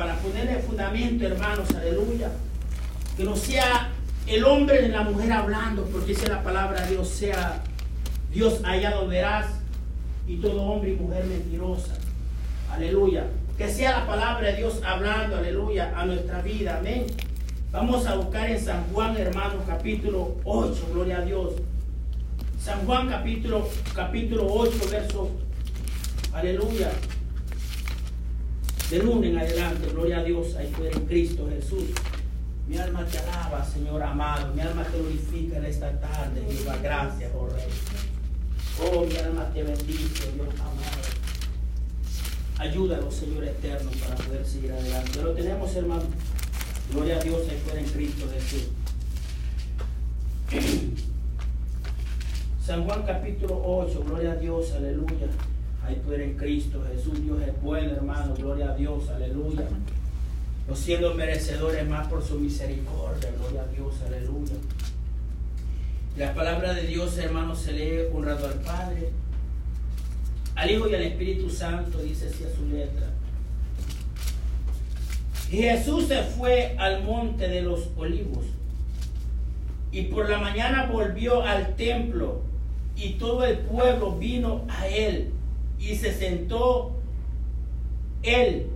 para ponerle fundamento, hermanos, aleluya. Que no sea el hombre de la mujer hablando, porque dice la palabra Dios, sea Dios hallado verás y todo hombre y mujer mentirosa. Aleluya. Que sea la palabra de Dios hablando, aleluya, a nuestra vida. Amén. Vamos a buscar en San Juan, hermanos, capítulo 8, gloria a Dios. San Juan capítulo, capítulo 8, verso, aleluya. De lunes en adelante, gloria a Dios, ahí fue en Cristo Jesús. Mi alma te alaba, Señor amado. Mi alma te glorifica en esta tarde. Viva gracias, oh Rey. Oh, mi alma te bendice, Dios amado. Ayúdanos, Señor eterno, para poder seguir adelante. Lo tenemos, hermano. Gloria a Dios, ahí fuera en Cristo Jesús. San Juan capítulo 8, gloria a Dios, aleluya. Ahí fuera en Cristo Jesús. Dios es bueno, hermano. Gloria a Dios, aleluya. No siendo merecedores más por su misericordia. Gloria a Dios, aleluya. La palabra de Dios, hermano, se lee honrado al Padre, al Hijo y al Espíritu Santo, dice así a su letra. Jesús se fue al monte de los olivos y por la mañana volvió al templo y todo el pueblo vino a él y se sentó él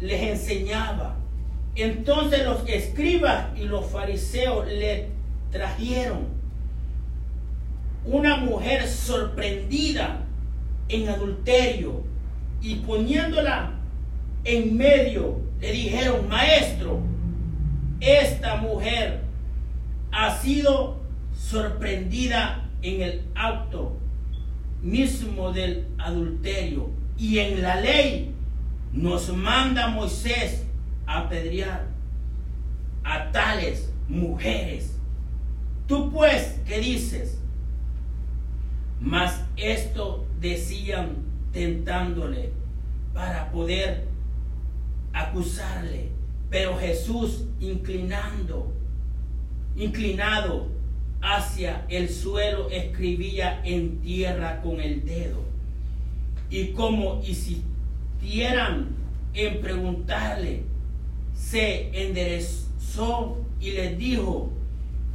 les enseñaba. Entonces los escribas y los fariseos le trajeron una mujer sorprendida en adulterio y poniéndola en medio le dijeron, maestro, esta mujer ha sido sorprendida en el acto mismo del adulterio y en la ley nos manda Moisés apedrear a tales mujeres. Tú pues, ¿qué dices? Mas esto decían tentándole para poder acusarle. Pero Jesús inclinando, inclinado hacia el suelo, escribía en tierra con el dedo. Y como insistieran en preguntarle, se enderezó y les dijo,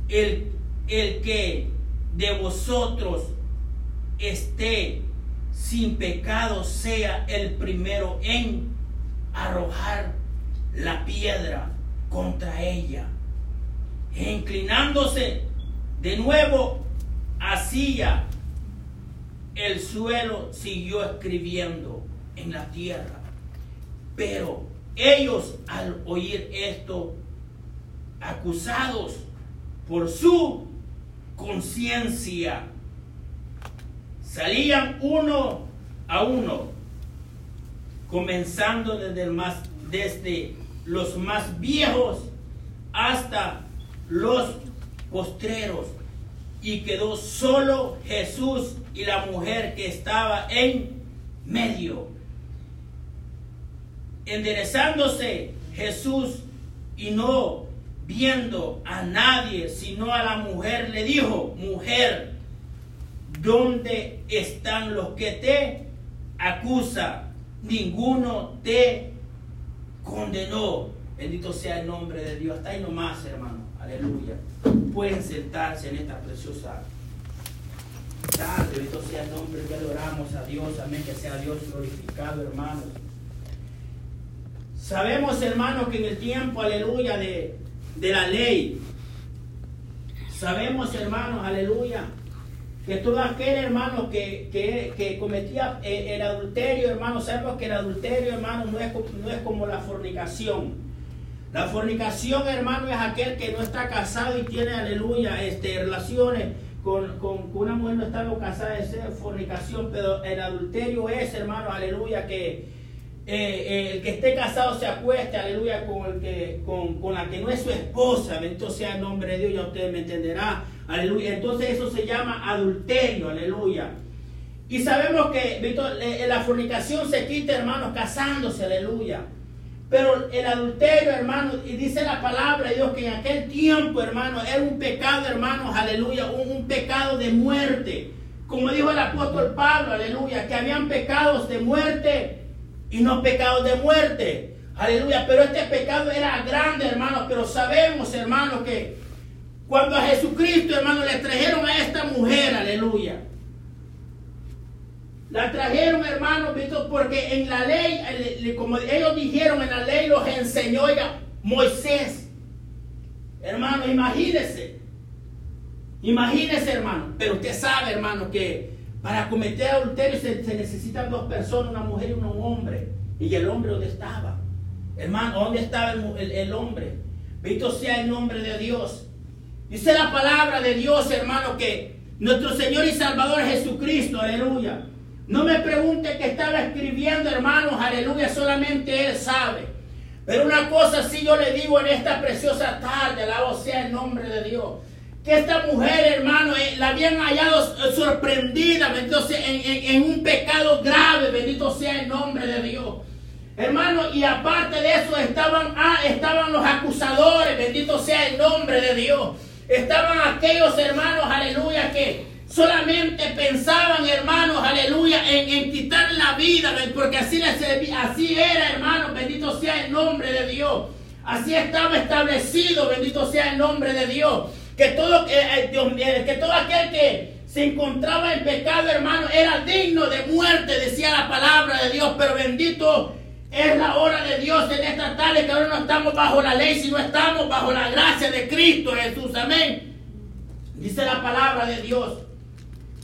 el, el que de vosotros esté sin pecado sea el primero en arrojar la piedra contra ella. E inclinándose de nuevo hacia el suelo, siguió escribiendo en la tierra. Pero ellos al oír esto, acusados por su conciencia, salían uno a uno, comenzando desde, el más, desde los más viejos hasta los postreros. Y quedó solo Jesús y la mujer que estaba en medio. Enderezándose Jesús y no viendo a nadie, sino a la mujer, le dijo, mujer, ¿dónde están los que te acusan? Ninguno te condenó. Bendito sea el nombre de Dios. Hasta ahí nomás, hermano. Aleluya. Pueden sentarse en esta preciosa tarde. Bendito sea el nombre. Ya le oramos a Dios. Amén. Que sea Dios glorificado, hermanos. Sabemos, hermanos, que en el tiempo, aleluya, de, de la ley, sabemos, hermanos, aleluya, que todo aquel hermano que, que, cometía eh, el adulterio, hermano, sabemos que el adulterio, hermano, no es, no es como la fornicación. La fornicación, hermano, es aquel que no está casado y tiene, aleluya, este, relaciones con, con, una mujer no está casada, es fornicación, pero el adulterio es, hermano, aleluya, que eh, eh, el que esté casado se acueste, aleluya, con, el que, con, con la que no es su esposa, bendito sea el nombre de Dios, ya usted me entenderá Aleluya. Entonces eso se llama adulterio. Aleluya. Y sabemos que eh, la fornicación se quita, hermanos, casándose. Aleluya. Pero el adulterio, hermanos, y dice la palabra de Dios que en aquel tiempo, hermanos, era un pecado, hermanos, aleluya, un, pecado de muerte. Como dijo el apóstol Pablo, aleluya, que habían pecados de muerte y no pecados de muerte. Aleluya, pero este pecado era grande, hermanos, pero sabemos, hermanos, que cuando a Jesucristo, hermanos, le trajeron a esta mujer, aleluya. La trajeron, hermanos, porque en la ley, como ellos dijeron, en la ley los enseñó ya Moisés. Hermano, imagínese. Imagínese, hermano. Pero usted sabe, hermano, que para cometer adulterio se, necesitan dos personas, una mujer y un hombre. ¿Y el hombre dónde estaba? Hermano, ¿dónde estaba el, el hombre? Bendito sea el nombre de Dios. Dice la palabra de Dios, hermano, que nuestro Señor y Salvador Jesucristo, aleluya. No me pregunte qué estaba escribiendo, hermanos, aleluya, solamente Él sabe. Pero una cosa sí yo le digo en esta preciosa tarde, alabo sea el nombre de Dios. Que esta mujer, hermano, eh, la habían hallado sorprendida, bendito sea, en, un pecado grave, bendito sea el nombre de Dios. Hermano, y aparte de eso estaban, ah, estaban los acusadores, bendito sea el nombre de Dios. Estaban aquellos hermanos, aleluya, que solamente pensaban, hermanos, aleluya, en, quitar la vida, porque así, les, así era, hermanos, bendito sea el nombre de Dios. Así estaba establecido, bendito sea el nombre de Dios. Que todo, eh, eh, que todo aquel que se encontraba en pecado, hermano, era digno de muerte, decía la palabra de Dios, pero bendito es la hora de Dios en esta tarde que ahora no estamos bajo la ley, sino estamos bajo la gracia de Cristo Jesús. Amén. Dice la palabra de Dios.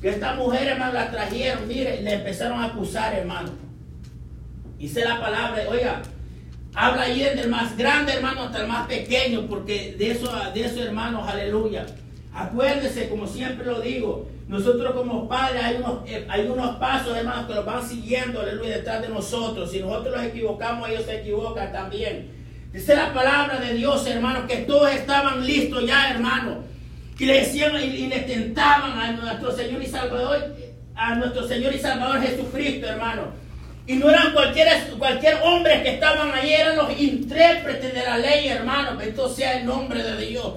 Que esta mujer, hermano, la trajeron, mire, le empezaron a acusar, hermano. Dice la palabra, oiga, habla ahí desde el más grande, hermano, hasta el más pequeño, porque de eso, de eso, hermanos, aleluya. Acuérdese, como siempre lo digo, nosotros como padres hay unos, eh, hay unos pasos, hermanos, que los van siguiendo, aleluya, detrás de nosotros. Si nosotros los equivocamos, ellos se equivocan también. Dice la palabra de Dios, hermanos, que todos estaban listos ya, hermanos. Y le decían y, le tentaban a nuestro Señor y Salvador, a nuestro Señor y Salvador Jesucristo, hermano. Y no eran cualquier, cualquier hombre que estaban ahí, eran los intérpretes de la ley, hermano. Bendito sea el nombre de Dios.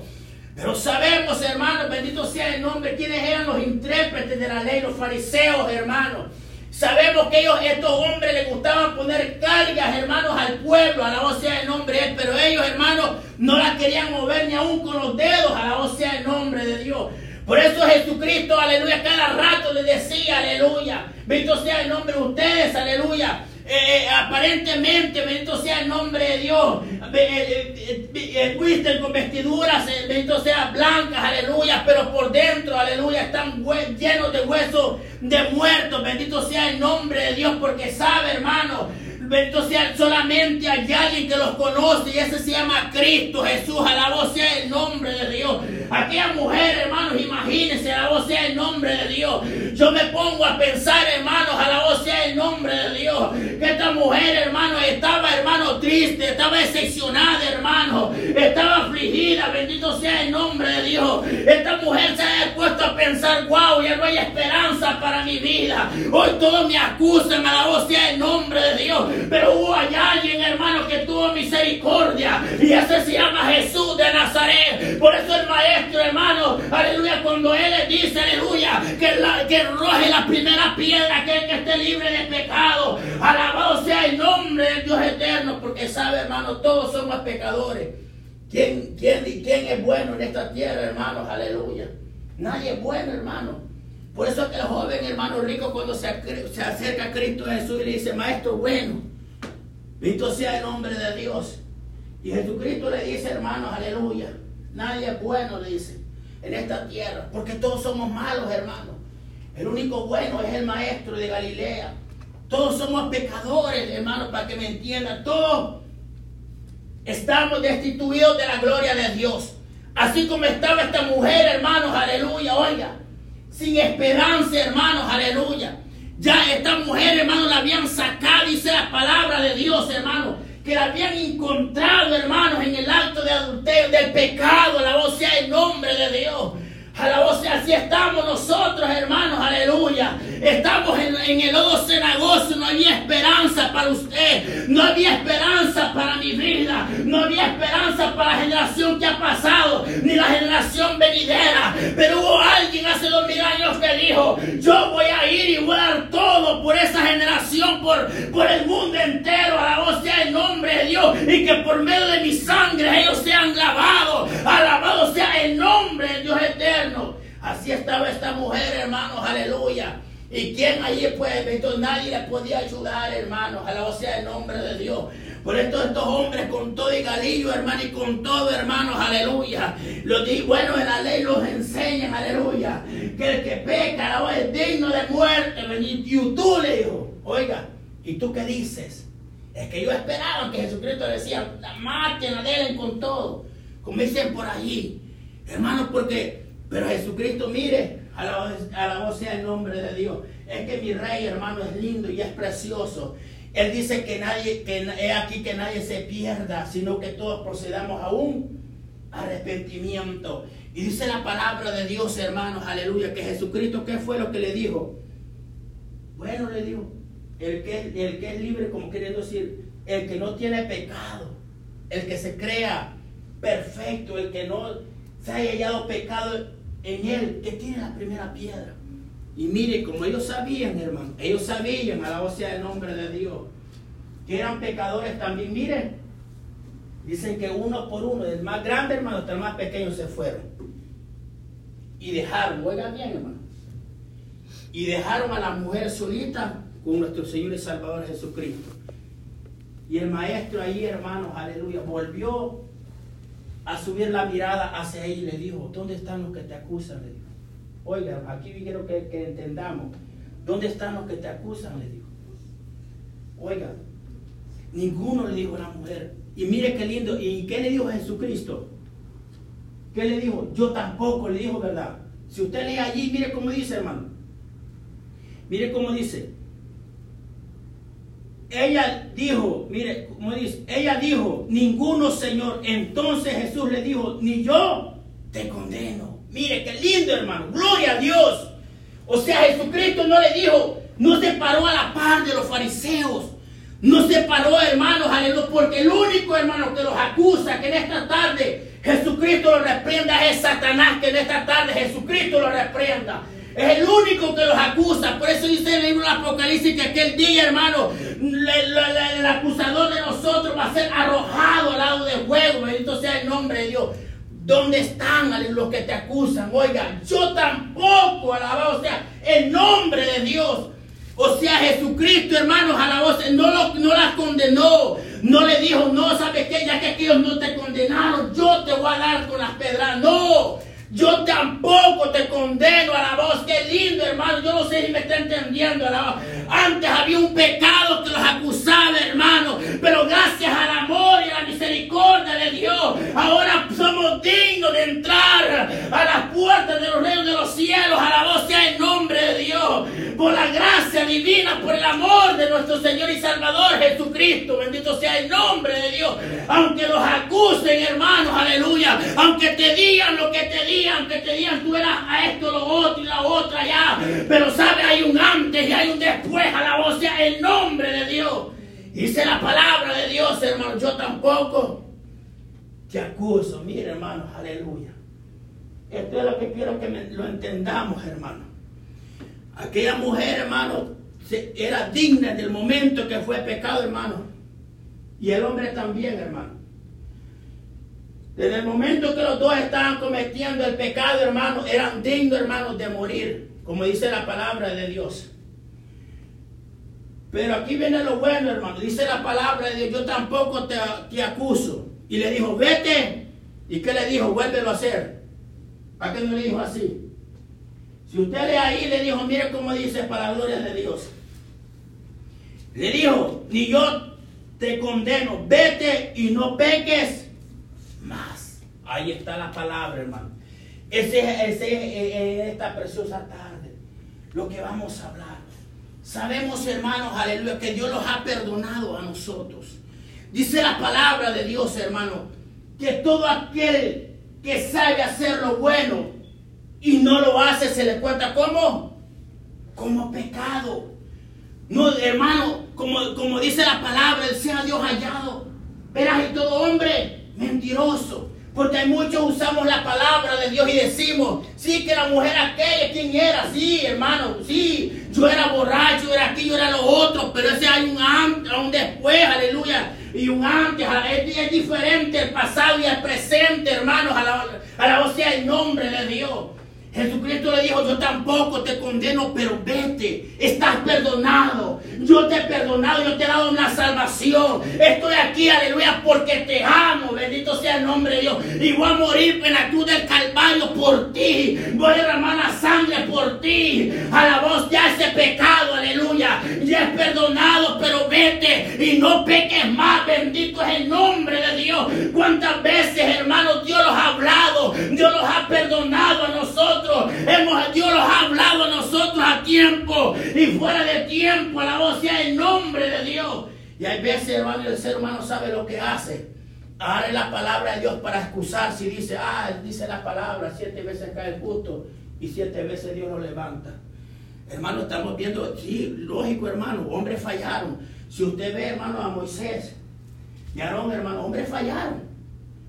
Pero sabemos, hermanos, bendito sea el nombre, quiénes eran los intérpretes de la ley, los fariseos, hermanos. Sabemos que ellos, estos hombres, les gustaban poner cargas, hermanos, al pueblo, a la voz sea el nombre de Él, pero ellos, hermanos, no las querían mover ni aún con los dedos, a la voz sea el nombre de Dios. Por eso Jesucristo, aleluya, cada rato le decía, aleluya, bendito sea el nombre de ustedes, aleluya. Eh, eh, aparentemente, bendito sea el nombre de Dios, eh, con vestiduras, bendito sea blancas, aleluya, pero por dentro, aleluya, están llenos de huesos de muertos, bendito sea el nombre de Dios, porque sabe, hermano, Bendito sea, solamente hay alguien que los conoce y ese se llama Cristo Jesús. Alabado sea el nombre de Dios. Aquella mujer, hermanos, imagínense, alabado sea el nombre de Dios. Yo me pongo a pensar, hermanos, alabado sea el nombre de Dios. Que esta mujer, hermano, estaba, hermano, triste, estaba decepcionada, hermano. Estaba afligida, bendito sea el nombre de Dios. Esta mujer se ha puesto a pensar, wow, ya no hay esperanza para mi vida. Hoy todos me acusan, alabado sea el nombre de Dios. Pero hubo alguien, hermano, que tuvo misericordia. Y ese se llama Jesús de Nazaret. Por eso el maestro, hermano, aleluya, cuando él le dice, aleluya, que, que roje la primera piedra, aquel que esté libre de pecado. Alabado sea el nombre del Dios eterno, porque sabe, hermano, todos somos pecadores. ¿Quién, quién, quién es bueno en esta tierra, hermanos? Aleluya. Nadie es bueno, hermano. Por eso es que el joven hermano rico cuando se, acerca a Cristo Jesús y le dice, maestro bueno, visto sea el nombre de Dios. Y Jesucristo le dice, hermanos, aleluya, nadie es bueno, le dice, en esta tierra, porque todos somos malos, hermanos. El único bueno es el maestro de Galilea. Todos somos pecadores, hermanos, para que me entiendan. Todos estamos destituidos de la gloria de Dios. Así como estaba esta mujer, hermanos, aleluya, oiga sin esperanza, hermanos, aleluya. Ya esta mujer, hermano, la habían sacado, dice la palabra de Dios, hermano, que la habían encontrado, hermanos, en el acto de adulterio, del pecado, la voz sea el nombre de Dios. A la voz, así estamos nosotros, hermanos, aleluya. Estamos en, el lodo cenagoso, no había esperanza para usted, no había esperanza para mi vida, no había esperanza para la generación que ha pasado, ni la generación venidera. Pero hubo alguien, hace dos mil años que dijo, yo voy a ir y voy a dar todo por esa generación, por, por el mundo entero, alabado sea el nombre de Dios, y que por medio de mi sangre ellos sean lavados, alabado sea el nombre de Dios eterno. Así estaba mujer, hermanos, aleluya. ¿Y quién allí pues? Entonces nadie le podía ayudar, hermanos. Alabado sea el nombre de Dios. Por esto estos hombres con todo y galillo, hermano, y con todo, hermanos, aleluya. Lo di, bueno, en la ley los enseñan, aleluya. Que el que peca, es digno de muerte. Y tú le dijo, oiga, ¿y tú qué dices? Es que yo esperaba que Jesucristo decía, maten, la con todo. Como dicen por allí. Hermanos, porque, pero Jesucristo, mire, a la, voz sea el nombre de Dios. Es que mi rey, hermano, es lindo y es precioso. Él dice que nadie, que es aquí que nadie se pierda, sino que todos procedamos a un arrepentimiento. Y dice la palabra de Dios, hermanos, aleluya, que Jesucristo, ¿qué fue lo que le dijo? Bueno, le dijo, el que, el que es libre, como queriendo decir, el que no tiene pecado, el que se crea perfecto, el que no se haya hallado pecado en él que tiene la primera piedra. Y mire, como ellos sabían, hermano, ellos sabían, a la sea el nombre de Dios, que eran pecadores también. Miren, dicen que uno por uno, el más grande, hermano, hasta el más pequeño se fueron. Y dejaron, oigan bien, hermano, y dejaron a la mujer solita con nuestro Señor y Salvador Jesucristo. Y el maestro ahí, hermanos, aleluya, volvió a subir la mirada hacia y le dijo, ¿dónde están los que te acusan? Le dijo. Oiga, aquí quiero que, que entendamos. ¿Dónde están los que te acusan? Le dijo. Oiga, ninguno le dijo a la mujer. Y mire qué lindo. ¿Y qué le dijo Jesucristo? ¿Qué le dijo? Yo tampoco le dijo verdad. Si usted lee allí, mire cómo dice, hermano. Mire cómo dice ella dijo, mire, como dice, ella dijo, ninguno Señor. Entonces Jesús le dijo, ni yo te condeno. Mire, qué lindo hermano, gloria a Dios. O sea, Jesucristo no le dijo, no se paró a la par de los fariseos. No se paró, hermanos, aleluya, porque el único hermano que los acusa, que en esta tarde Jesucristo lo reprenda es Satanás, que en esta tarde Jesucristo lo reprenda. Es el único que los acusa. Por eso dice el libro del Apocalipsis que aquel día, hermano, el, acusador de nosotros va a ser arrojado al lado de fuego. Bendito sea el nombre de Dios. ¿Dónde están los que te acusan? Oiga, yo tampoco, alabado sea el nombre de Dios. O sea, Jesucristo, hermanos, alabado no, lo, no las condenó. No le dijo, no, ¿sabes qué? Ya que aquellos no te condenaron, yo te voy a dar con las pedras. No, yo tampoco te condeno a la voz. Qué lindo, hermano. Yo no sé si me está entendiendo a la voz. Antes había un pecado que los acusaba, hermano. Pero gracias al amor y a la misericordia de Dios, ahora somos dignos de entrar a las puertas de los reinos de los cielos. A la voz sea el nombre de Dios. Por la gracia divina, por el amor de nuestro Señor y Salvador Jesucristo. Bendito sea el nombre de Dios. Aunque los acusen, hermanos, aleluya. Aunque te digan lo que te digan que te digan tú eras a esto, lo otro y la otra ya. Pero sabe, hay un antes y hay un después. A la voz sea el nombre de Dios. Dice la palabra de Dios, hermano. Yo tampoco te acuso. Mire, hermanos, aleluya. Esto es lo que quiero que lo entendamos, hermano. Aquella mujer, hermano, era digna del momento que fue pecado, hermano. Y el hombre también, hermano. Desde el momento que los dos estaban cometiendo el pecado, hermanos, eran dignos, hermanos, de morir, como dice la palabra de Dios. Pero aquí viene lo bueno, hermano. Dice la palabra de Dios, yo tampoco te, acuso. Y le dijo, vete. ¿Y qué le dijo? Vuélvelo a hacer. ¿Para qué no le dijo así? Si usted lee ahí, le dijo, mire cómo dice para la gloria de Dios. Le dijo, ni yo te condeno, vete y no peques más. Ahí está la palabra, hermano. Ese, es esta preciosa tarde lo que vamos a hablar. Sabemos, hermanos, aleluya, que Dios los ha perdonado a nosotros. Dice la palabra de Dios, hermano, que todo aquel que sabe hacer lo bueno y no lo hace, se le cuenta como, como pecado. No, hermano, como, como dice la palabra, el sea Dios hallado. Verás, y todo hombre mentiroso. Porque hay muchos usamos la palabra de Dios y decimos, sí, que la mujer aquella, ¿quién era? Sí, hermano, sí, yo era borracho, era aquí, yo era lo otro, pero ese hay un antes, un después, aleluya, y un antes, es, es diferente el pasado y el presente, hermanos, a la, a la voz sea el nombre de Dios. Jesucristo le dijo, yo tampoco te condeno, pero vete, estás perdonado. Yo te he perdonado, yo te he dado una salvación. Estoy aquí, aleluya, porque te amo. Bendito sea el nombre de Dios. Y voy a morir en la cruz del Calvario por ti. Voy a derramar la sangre por ti. A la voz ya ese pecado, aleluya. Ya es perdonado, pero vete y no peques más. Bendito es el nombre de Dios. ¿Cuántas veces, hermanos, Dios los ha hablado? Dios los ha perdonado a nosotros. Hemos, Dios los ha hablado a nosotros a tiempo y fuera de tiempo. La voz sea el nombre de Dios. Y hay veces, hermano, el ser humano sabe lo que hace. Abre la palabra de Dios para excusarse y dice, ah, dice la palabra, siete veces cae el justo y siete veces Dios lo levanta. Hermano, estamos viendo, sí, lógico, hermano, hombres fallaron. Si usted ve, hermano, a Moisés y Aarón, hermano, hombres fallaron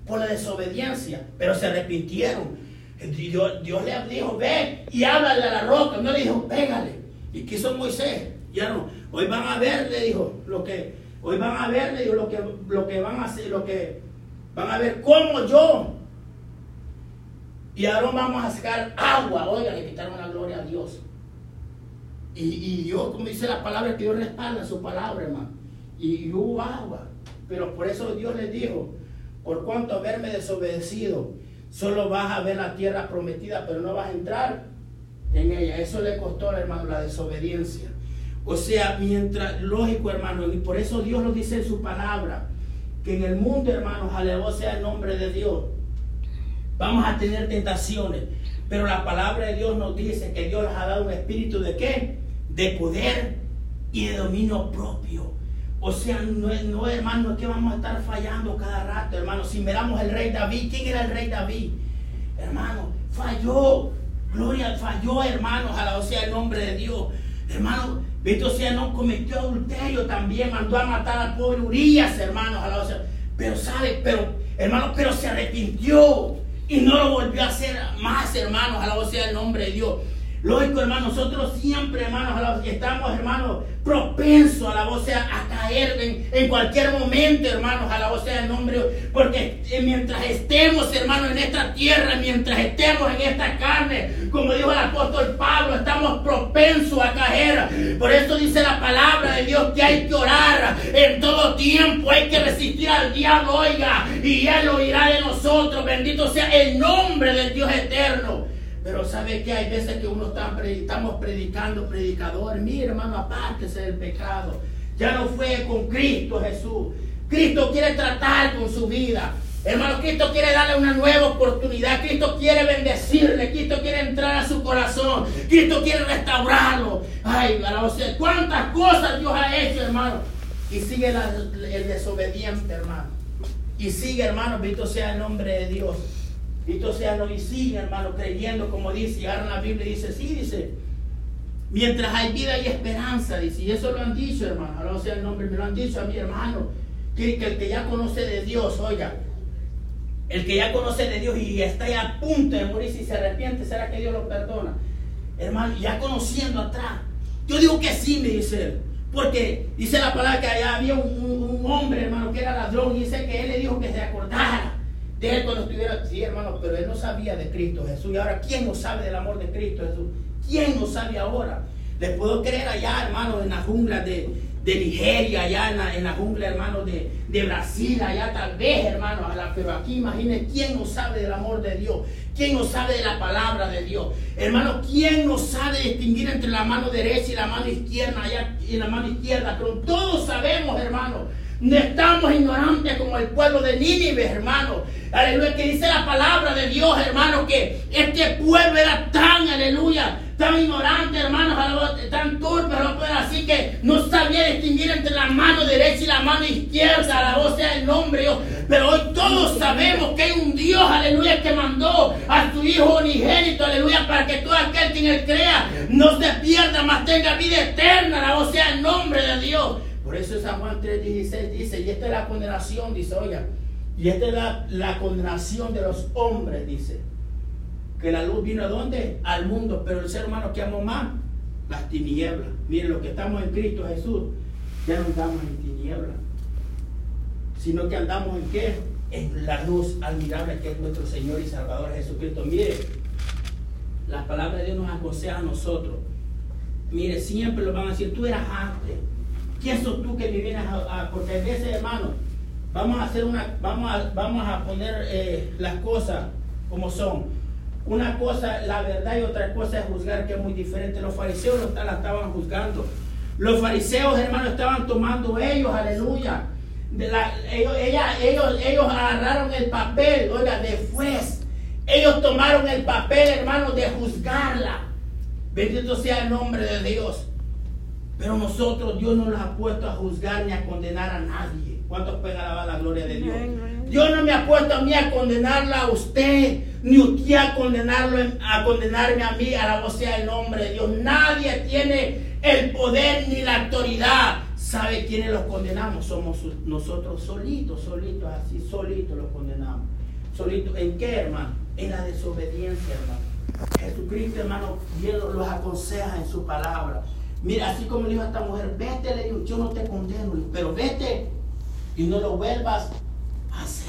por la desobediencia, pero se arrepintieron. Dios, Dios le dijo, ve y háblale a la roca. No le dijo, pégale. Y quiso Moisés. Ya no. Hoy van a ver, le dijo, lo que, hoy van a ver, le dijo, lo que, lo que van a hacer, lo que van a ver cómo yo. Y ahora vamos a sacar agua. Oiga, le quitaron la gloria a Dios. Y, y Dios, como dice la palabra, que Dios respalda su palabra, hermano. Y, y hubo agua. Pero por eso Dios les dijo, por cuanto haberme desobedecido, Solo vas a ver la tierra prometida, pero no vas a entrar en ella. Eso le costó, hermano, la desobediencia. O sea, mientras, lógico, hermano, y por eso Dios lo dice en su palabra, que en el mundo, hermanos, aleluya sea el nombre de Dios. Vamos a tener tentaciones, pero la palabra de Dios nos dice que Dios nos ha dado un espíritu de qué? De poder y de dominio propio. O sea, no, no hermano, que vamos a estar fallando cada rato, hermano. Si miramos el rey David, ¿quién era el rey David? Hermano, falló. Gloria, falló, hermanos, a la sea el nombre de Dios. Hermano, Beto sea no cometió adulterio también, mandó a matar al pobre Urias, hermanos, a la sea. Pero sabe, pero, hermano, pero se arrepintió y no lo volvió a hacer más, hermanos, a la sea el nombre de Dios. Lógico, hermano, nosotros siempre, hermanos, estamos, hermanos, propensos a la voz a caer en, cualquier momento, hermanos, a la voz sea el nombre, porque eh, mientras estemos, hermanos, en esta tierra, mientras estemos en esta carne, como dijo el apóstol Pablo, estamos propensos a caer. Por eso dice la palabra de Dios que hay que orar en todo tiempo, hay que resistir al diablo, oiga, y él oirá de nosotros. Bendito sea el nombre del Dios eterno. Pero sabe que hay veces que uno está estamos predicando, predicador, mire hermano, apártese del pecado. Ya no fue con Cristo Jesús. Cristo quiere tratar con su vida. Hermano, Cristo quiere darle una nueva oportunidad. Cristo quiere bendecirle. Cristo quiere entrar a su corazón. Cristo quiere restaurarlo. Ay, cuántas cosas Dios ha hecho, hermano. Y sigue el desobediente, hermano. Y sigue, hermano, bendito sea el nombre de Dios. Y entonces ya no sigue, hermano, creyendo como dice. Y ahora la Biblia dice, sí, dice, mientras hay vida y esperanza, dice. Y eso lo han dicho, hermano. Ahora sea el nombre, me lo han dicho a mi hermano. Que, el que ya conoce de Dios, oiga, el que ya conoce de Dios y está ya a punto de morir, si se arrepiente, ¿será que Dios lo perdona? Hermano, ya conociendo atrás. Yo digo que sí, me dice. Porque dice la palabra que allá había un hombre, hermano, que era ladrón. Y dice que él le dijo que se acordara de él cuando estuviera, sí hermano, pero él no sabía de Cristo Jesús. Y ahora, ¿quién no sabe del amor de Cristo Jesús? ¿Quién no sabe ahora? Les puedo creer allá, hermano, en la jungla de, Nigeria, allá en la, jungla, hermano, de, Brasil, allá tal vez, hermano, pero aquí imaginen quién no sabe del amor de Dios, quién no sabe de la palabra de Dios. Hermano, quién no sabe distinguir entre la mano derecha y la mano izquierda, allá y la mano izquierda, pero todos sabemos, hermano, no estamos ignorantes como el pueblo de Nínive, hermano. Aleluya, que dice la palabra de Dios, hermano, que este pueblo era tan, aleluya, tan ignorante, hermano, tan torpe, así que no sabía distinguir entre la mano derecha y la mano izquierda, la voz sea el nombre. Pero hoy todos sabemos que hay un Dios, aleluya, que mandó a su Hijo unigénito, aleluya, para que todo aquel que en él crea no se pierda, mas tenga vida eterna, la voz sea el nombre de Dios. Por eso San Juan 3.16 dice, y esta es la condenación, dice, oiga, Y esta es la, la condenación de los hombres, dice. Que la luz vino a dónde? Al mundo. Pero el ser humano que amó más, las tinieblas. Miren, los que estamos en Cristo Jesús, ya no andamos en tinieblas. Sino que andamos en qué? En la luz admirable que es nuestro Señor y Salvador Jesucristo. Mire, la palabra de Dios nos aconseja a nosotros. Mire, siempre lo van a decir, tú eras antes. ¿Quién sos tú que me vienes a, porque a hermano, vamos a hacer una, vamos a, vamos a poner eh, las cosas como son. Una cosa, la verdad, y otra cosa es juzgar, que es muy diferente. Los fariseos lo, la estaban juzgando. Los fariseos, hermano, estaban tomando ellos, aleluya. Ellos, ellos, ellos agarraron el papel, oiga, de juez. Ellos tomaron el papel, hermano, de juzgarla. Bendito sea el nombre de Dios. Pero nosotros, Dios no nos ha puesto a juzgar ni a condenar a nadie. ¿Cuántos alabar la gloria de Dios? Dios no me ha puesto a mí a condenarla a usted, ni usted a condenarlo, a condenarme a mí, alabado sea el nombre de Dios. Nadie tiene el poder ni la autoridad. ¿Sabe quiénes los condenamos? Somos nosotros solitos, solitos, así, solitos los condenamos. Solitos, ¿en qué, hermano? En la desobediencia, hermano. Jesucristo, hermano, Dios los aconseja en su palabra. Mira, así como le dijo a esta mujer, vete, le dijo, yo no te condeno, pero vete y no lo vuelvas a hacer.